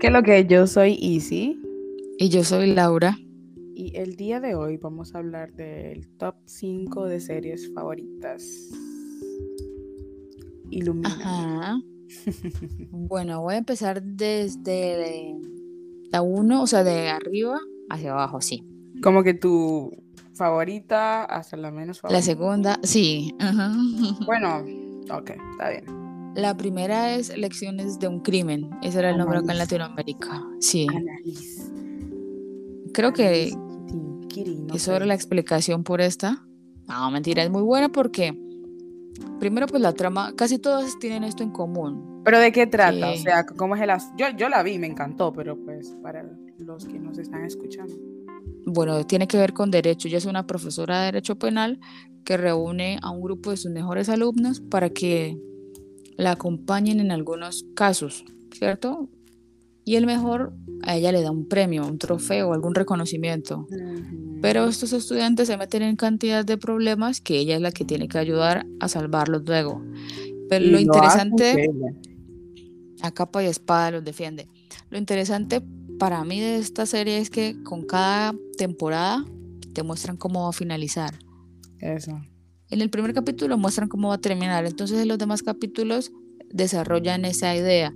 Que lo que yo soy Easy Y yo soy Laura. y el día de hoy vamos a hablar del top 5 de series favoritas. Ilumina. Ajá. Bueno, voy a empezar desde la 1, o sea, de arriba hacia abajo, sí. Como que tu favorita hasta la menos La favorita. segunda, sí. ajá. Bueno, ok, está bien. La primera es Lecciones de un crimen. Ese era el nombre acá en. Latinoamérica. Sí. Creo que Kiri, no es sobre la explicación por esta. No, mentira, es muy buena porque primero pues la trama, casi todas tienen esto en común. ¿Pero de qué trata? O que- sea, ¿cómo es el as- yo, yo la vi, me encantó, pero pues para los que nos están escuchando. Bueno, tiene que ver con derecho. Ella es una profesora de derecho penal que reúne a un grupo de sus mejores alumnos para que la acompañen en algunos casos, ¿cierto? Y el mejor a ella le da un premio, un trofeo, algún reconocimiento. Pero estos estudiantes se meten en cantidad de problemas que ella es la que tiene que ayudar a salvarlos luego. Pero Y lo interesante, a capa y espada los defiende. Lo interesante para mí de esta serie es que con cada temporada te muestran cómo va a finalizar. Eso. En el primer capítulo muestran cómo va a terminar, entonces en los demás capítulos desarrollan esa idea.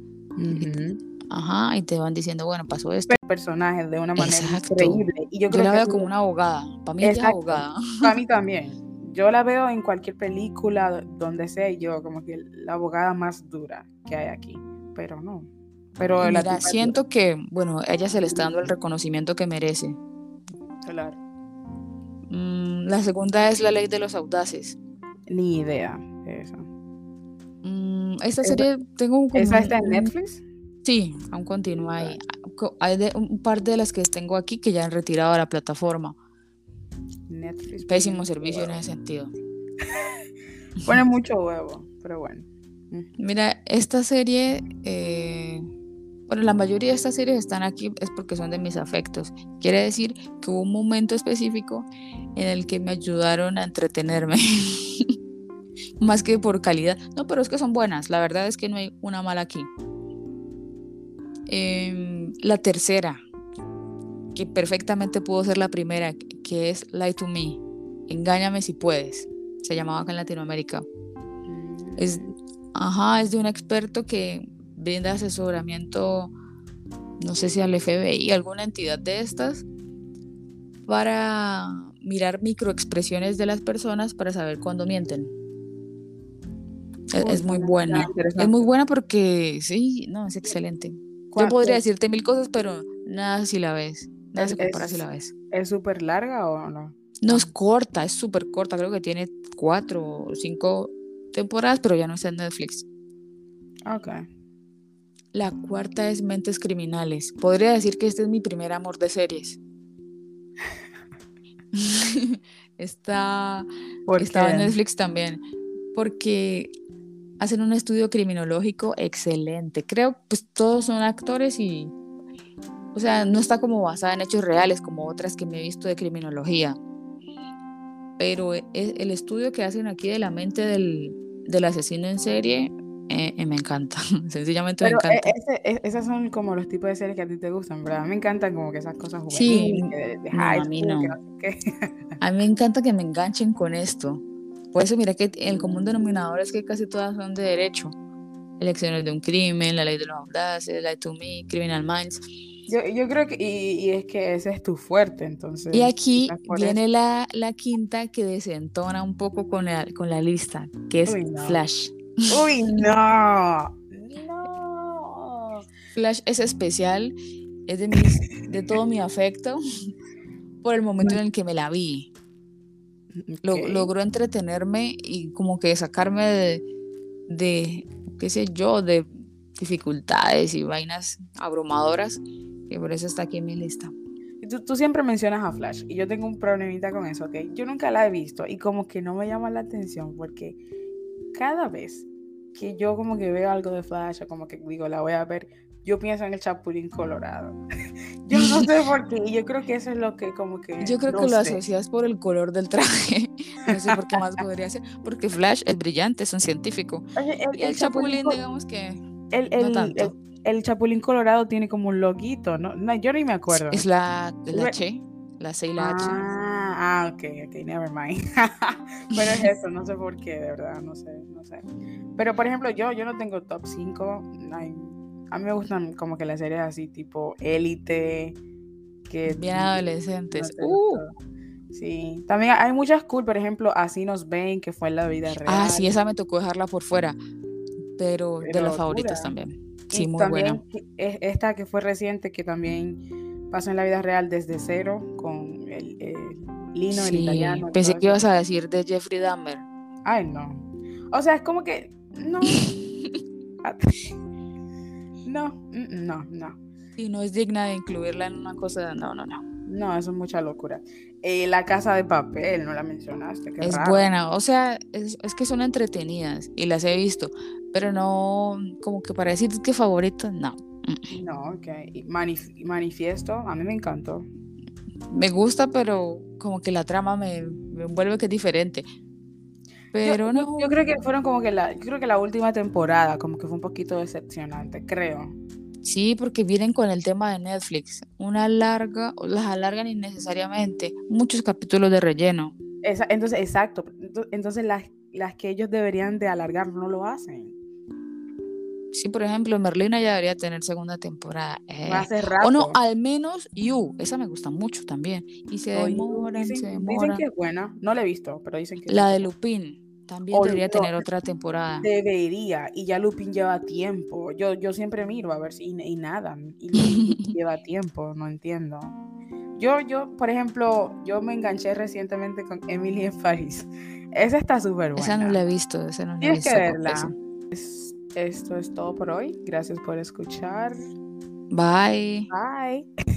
Ajá, y te van diciendo, bueno, pasó esto. personajes de una manera Exacto. increíble. Y yo Yo creo la que veo como una abogada. Para mí es Exacto. abogada. Para mí también. Yo la veo en cualquier película, donde sea, y yo como que la abogada más dura que hay aquí. Pero no. Pero la siento que, bueno, ella se le está dando el reconocimiento que merece. claro. Mm, la segunda es La Ley de los Audaces. Ni idea de eso. Mm, esta Esa- serie tengo como ¿Esa un- está en un- Netflix? Sí, aún continúa ahí. Hay de, un par de las que tengo aquí que ya han retirado de la plataforma. Netflix. Pésimo servicio en ese sentido. Pone mucho huevo, pero bueno. Mira, esta serie, eh, bueno, la mayoría de estas series están aquí es porque son de mis afectos. Quiere decir que hubo un momento específico en el que me ayudaron a entretenerme. Más que por calidad. No, pero es que son buenas. La verdad es que no hay una mala aquí. Em, la tercera, que perfectamente pudo ser la primera, que es Lie to Me. Engáñame si puedes. Se llamaba acá en Latinoamérica. Es, ajá, es de un experto que brinda asesoramiento, no sé si al FBI, alguna entidad de estas, para mirar microexpresiones de las personas para saber cuándo mienten. Es, Uy, es muy buena. Es muy buena porque, sí, no, es excelente. Yo ¿Cuál- podría decirte mil cosas, pero nada si la ves. Nada Es- se compara si la ves. ¿Es súper larga o no? No es corta, es súper corta. Creo que tiene cuatro o cinco temporadas, pero ya no está en Netflix. Ok. La cuarta es Mentes Criminales. Podría decir que este es mi primer amor de series. Está, ¿Por estaba en? Netflix también. Porque hacen un estudio criminológico excelente. Creo, pues todos son actores y. O sea, no está como basada en hechos reales como otras que me he visto de criminología. Pero e- el estudio que hacen aquí de la mente del, del asesino en serie eh, eh, me encanta. Sencillamente Pero me eh, encanta. ese- e- esas son como los tipos de series que a ti te gustan, ¿verdad? Me encantan como que esas cosas Sí, juveniles, que de, de no, a mí school, que no. no sé. A mí me encanta que me enganchen con esto. Por eso mira que el común denominador es que casi todas son de derecho. Elecciones de un crimen, la ley de los audaces, Lie to Me, Criminal Minds. Yo, yo creo que, y, y es que ese es tu fuerte, entonces. Y aquí viene la, la quinta que desentona un poco con la, con la lista, que es Uy, no. Flash. ¡Uy, no! ¡No! Flash es especial, es de, mis, de todo mi afecto por el momento en el que me la vi. Lo- Ok. logró entretenerme y como que sacarme de, de, qué sé yo, de dificultades y vainas abrumadoras, y por eso está aquí en mi lista. Tú, tú siempre mencionas a Flash y yo tengo un problemita con eso, ¿ok? Yo nunca la he visto y como que no me llama la atención porque cada vez que yo como que veo algo de Flash o como que digo la voy a ver, yo pienso en el Chapulín Colorado. yo no sé por qué yo creo que eso es lo que como que... Yo creo no que lo sé. asocias por el color del traje. No sé por qué más podría ser. Porque Flash es brillante, es un científico. Oye, el, Y el Chapulín, digamos que el, no tanto. el- el Chapulín Colorado tiene como un loguito, ¿no? no yo ni me acuerdo. Es la, la H, la C y la H. Ah, ah, ok, ok, never mind. Pero es eso, no sé por qué, de verdad, no sé, no sé. Pero por ejemplo, yo, yo no tengo top 5. A mí me gustan como que las series así, tipo Élite, que... Bien adolescentes. uh. Sí, también hay muchas cool, por ejemplo, Así nos ven, que fue en la vida real. Ah, sí, esa me tocó dejarla por fuera, pero, de las favoritas también. Sí, muy buena. Esta que fue reciente, que también pasó en la vida real desde cero, con el, Lino, el italiano. Pensé que ibas a decir de Jeffrey Dahmer. Ay, no. O sea, es como que, no. no, mm, no, no. Sí, no es digna de incluirla en una cosa, no, no, no. No, eso es mucha locura. Eh, la casa de papel, no la mencionaste. es buena, o sea, es, que son entretenidas y las he visto, pero no, como que para decir que favoritas, no. No, ok. manifiesto, a mí me encantó. Me gusta, pero como que la trama me, me envuelve que es diferente. Pero no. Yo, creo que fueron como que la, yo creo que la última temporada, como que fue un poquito decepcionante, creo. Sí, porque vienen con el tema de Netflix. Una larga, las alargan innecesariamente. Muchos capítulos de relleno. entonces, exacto. Entonces las, las que ellos deberían de alargar no lo hacen. Sí, por ejemplo, Merlina ya debería tener segunda temporada. Eh. O no, al menos You. Esa me gusta mucho también. Y se demoran, dicen, se demoran. Dicen que es buena. No la he visto, pero dicen que La de Lupin. También debería tener otra temporada. Debería, y ya Lupin lleva tiempo. Yo, yo siempre miro a ver si y, nada, y lleva tiempo, no entiendo. Yo, yo, por ejemplo, yo me enganché recientemente con Emily en Paris. Esa está súper buena. Esa no la he visto, esa no la he visto. que verla. Esto es todo por hoy. Gracias por escuchar. Bye. Bye.